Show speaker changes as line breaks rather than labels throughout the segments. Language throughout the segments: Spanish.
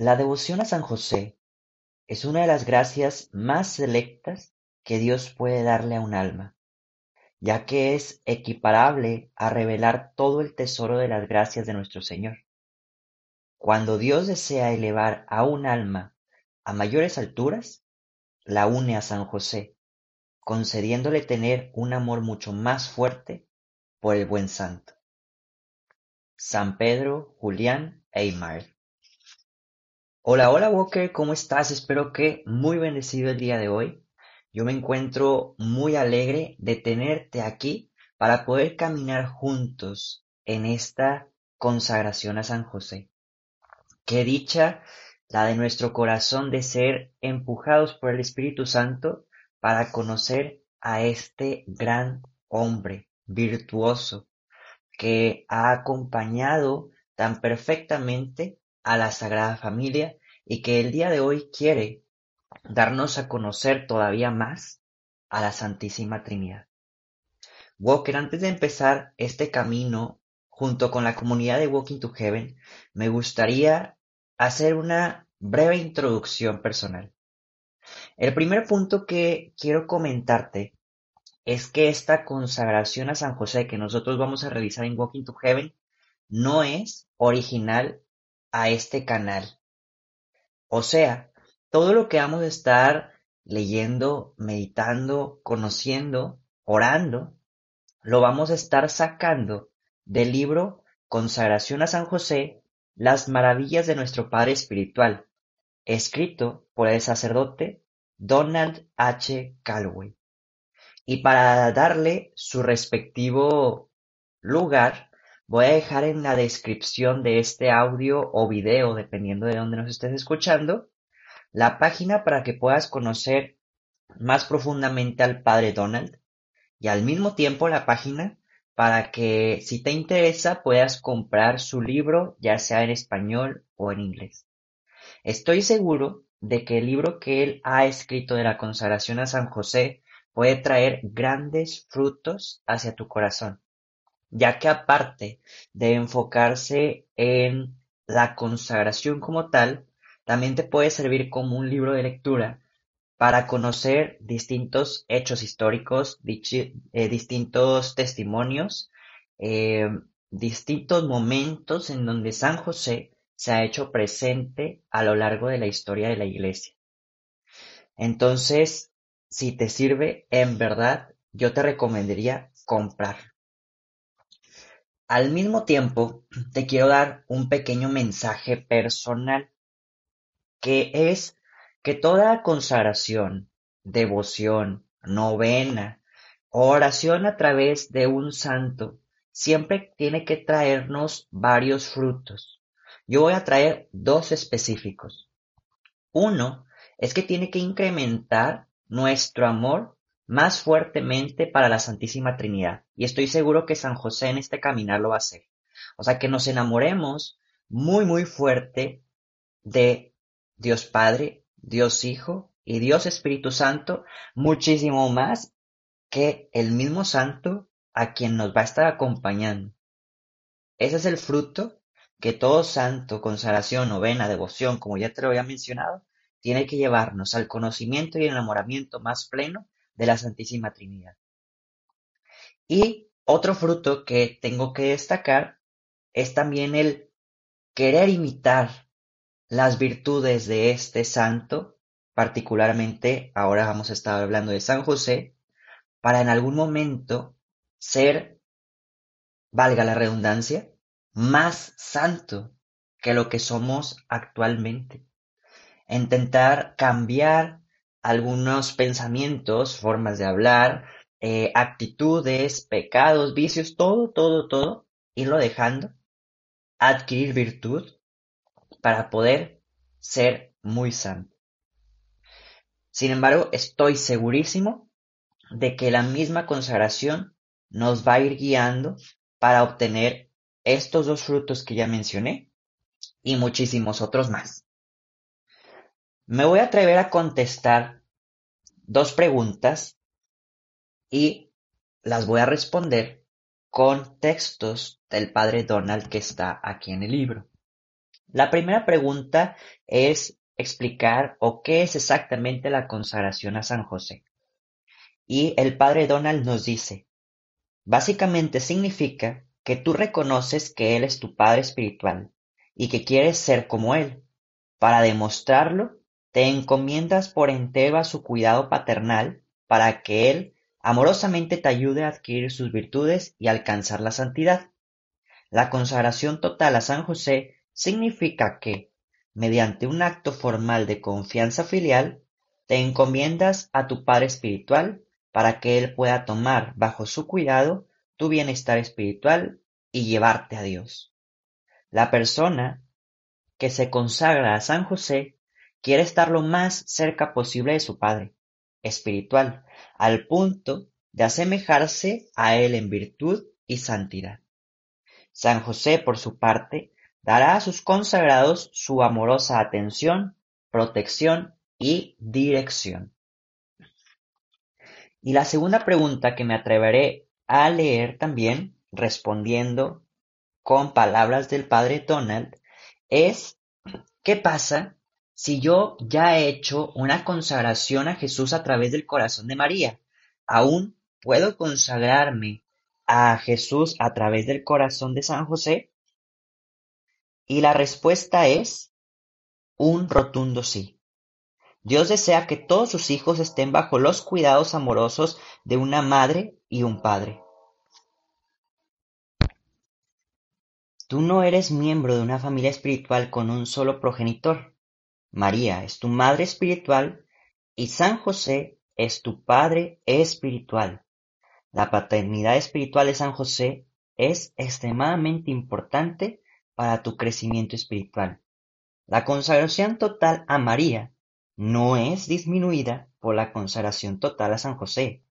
La devoción a San José es una de las gracias más selectas que Dios puede darle a un alma, ya que es equiparable a revelar todo el tesoro de las gracias de nuestro Señor. Cuando Dios desea elevar a un alma a mayores alturas, la une a San José, concediéndole tener un amor mucho más fuerte por el buen santo. San Pedro, Julián e Hola, hola Walker, ¿cómo estás? Espero que muy bendecido el día de hoy. Yo me encuentro muy alegre de tenerte aquí para poder caminar juntos en esta consagración a San José. Qué dicha la de nuestro corazón de ser empujados por el Espíritu Santo para conocer a este gran hombre virtuoso que ha acompañado tan perfectamente a la Sagrada Familia y que el día de hoy quiere darnos a conocer todavía más a la Santísima Trinidad. Walker, antes de empezar este camino junto con la comunidad de Walking to Heaven, me gustaría hacer una breve introducción personal. El primer punto que quiero comentarte es que esta consagración a San José que nosotros vamos a realizar en Walking to Heaven no es original a este canal. O sea, todo lo que vamos a estar leyendo, meditando, conociendo, orando, lo vamos a estar sacando del libro Consagración a San José, las maravillas de nuestro Padre Espiritual, escrito por el sacerdote Donald H. Calloway. Y para darle su respectivo lugar, Voy a dejar en la descripción de este audio o video, dependiendo de dónde nos estés escuchando, la página para que puedas conocer más profundamente al padre Donald y al mismo tiempo la página para que si te interesa puedas comprar su libro ya sea en español o en inglés. Estoy seguro de que el libro que él ha escrito de la consagración a San José puede traer grandes frutos hacia tu corazón ya que aparte de enfocarse en la consagración como tal, también te puede servir como un libro de lectura para conocer distintos hechos históricos, eh, distintos testimonios, eh, distintos momentos en donde San José se ha hecho presente a lo largo de la historia de la iglesia. Entonces, si te sirve, en verdad, yo te recomendaría comprar. Al mismo tiempo, te quiero dar un pequeño mensaje personal, que es que toda consagración, devoción, novena, oración a través de un santo, siempre tiene que traernos varios frutos. Yo voy a traer dos específicos. Uno es que tiene que incrementar nuestro amor más fuertemente para la Santísima Trinidad. Y estoy seguro que San José en este caminar lo va a hacer. O sea, que nos enamoremos muy, muy fuerte de Dios Padre, Dios Hijo y Dios Espíritu Santo, muchísimo más que el mismo Santo a quien nos va a estar acompañando. Ese es el fruto que todo santo, consagración, novena, devoción, como ya te lo había mencionado, tiene que llevarnos al conocimiento y enamoramiento más pleno de la Santísima Trinidad. Y otro fruto que tengo que destacar es también el querer imitar las virtudes de este santo, particularmente ahora vamos a estar hablando de San José, para en algún momento ser, valga la redundancia, más santo que lo que somos actualmente. Intentar cambiar algunos pensamientos, formas de hablar, eh, actitudes, pecados, vicios, todo, todo, todo, irlo dejando, adquirir virtud para poder ser muy santo. Sin embargo, estoy segurísimo de que la misma consagración nos va a ir guiando para obtener estos dos frutos que ya mencioné y muchísimos otros más. Me voy a atrever a contestar dos preguntas y las voy a responder con textos del padre Donald que está aquí en el libro. La primera pregunta es explicar o qué es exactamente la consagración a San José. Y el padre Donald nos dice, básicamente significa que tú reconoces que Él es tu Padre espiritual y que quieres ser como Él. Para demostrarlo, te encomiendas por entero a su cuidado paternal para que Él amorosamente te ayude a adquirir sus virtudes y alcanzar la santidad. La consagración total a San José significa que, mediante un acto formal de confianza filial, te encomiendas a tu Padre espiritual para que Él pueda tomar bajo su cuidado tu bienestar espiritual y llevarte a Dios. La persona que se consagra a San José quiere estar lo más cerca posible de su Padre espiritual, al punto de asemejarse a Él en virtud y santidad. San José, por su parte, dará a sus consagrados su amorosa atención, protección y dirección. Y la segunda pregunta que me atreveré a leer también, respondiendo con palabras del padre Donald, es ¿qué pasa si yo ya he hecho una consagración a Jesús a través del corazón de María? ¿Aún puedo consagrarme a Jesús a través del corazón de San José? Y la respuesta es un rotundo sí. Dios desea que todos sus hijos estén bajo los cuidados amorosos de una madre y un padre. Tú no eres miembro de una familia espiritual con un solo progenitor. María es tu madre espiritual y San José es tu padre espiritual. La paternidad espiritual de San José es extremadamente importante para tu crecimiento espiritual. La consagración total a María no es disminuida por la consagración total a San José.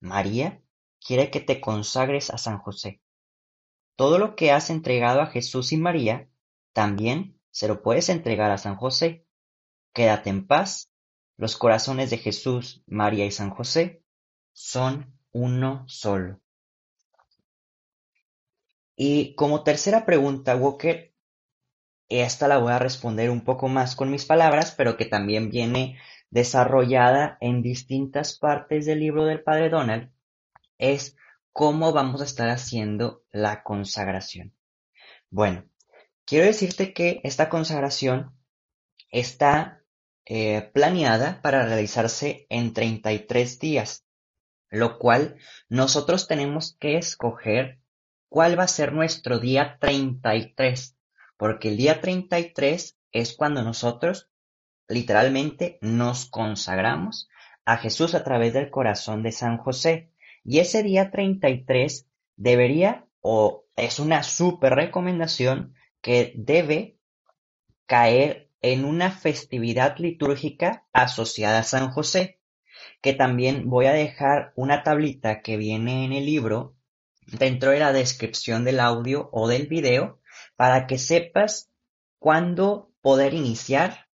María quiere que te consagres a San José. Todo lo que has entregado a Jesús y María, también se lo puedes entregar a San José. Quédate en paz. Los corazones de Jesús, María y San José son uno solo. Y como tercera pregunta, Walker, esta la voy a responder un poco más con mis palabras, pero que también viene desarrollada en distintas partes del libro del Padre Donald, es cómo vamos a estar haciendo la consagración. Bueno, quiero decirte que esta consagración está planeada para realizarse en 33 días, lo cual nosotros tenemos que escoger cuál va a ser nuestro día 33, porque el día 33 es cuando nosotros literalmente nos consagramos a Jesús a través del corazón de San José. Y ese día 33 debería, o es una súper recomendación, que debe caer en una festividad litúrgica asociada a San José, que también voy a dejar una tablita que viene en el libro dentro de la descripción del audio o del video para que sepas cuándo poder iniciar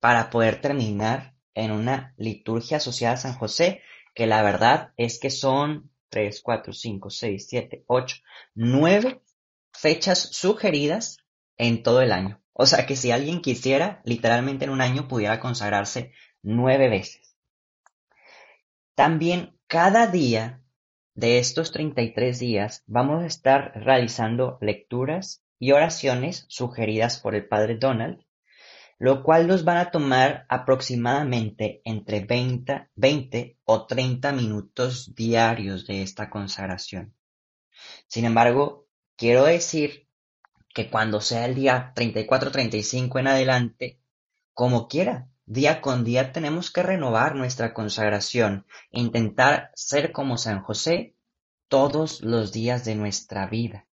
para poder terminar en una liturgia asociada a San José, que la verdad es que son 3, 4, 5, 6, 7, 8, 9 fechas sugeridas en todo el año. O sea que si alguien quisiera, literalmente en un año pudiera consagrarse nueve veces. También cada día de estos 33 días vamos a estar realizando lecturas y oraciones sugeridas por el Padre Donald, lo cual nos van a tomar aproximadamente entre 20, 20 o 30 minutos diarios de esta consagración. Sin embargo, quiero decir que cuando sea el día 34-35 en adelante, como quiera, Día con día tenemos que renovar nuestra consagración e intentar ser como San José todos los días de nuestra vida.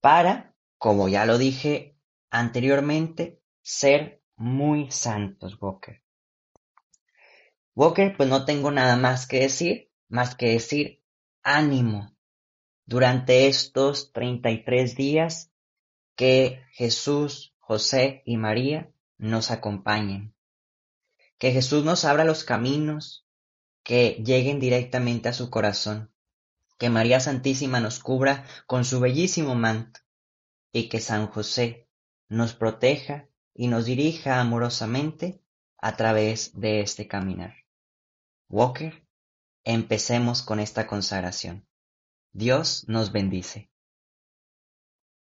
Para, como ya lo dije anteriormente, ser muy santos, Walker. Walker, pues no tengo nada más que decir, más que decir ánimo. Durante estos 33 días que Jesús, José y María nos acompañen. Que Jesús nos abra los caminos que lleguen directamente a su corazón. Que María Santísima nos cubra con su bellísimo manto y que San José nos proteja y nos dirija amorosamente a través de este caminar. Walker, empecemos con esta consagración. Dios nos bendice.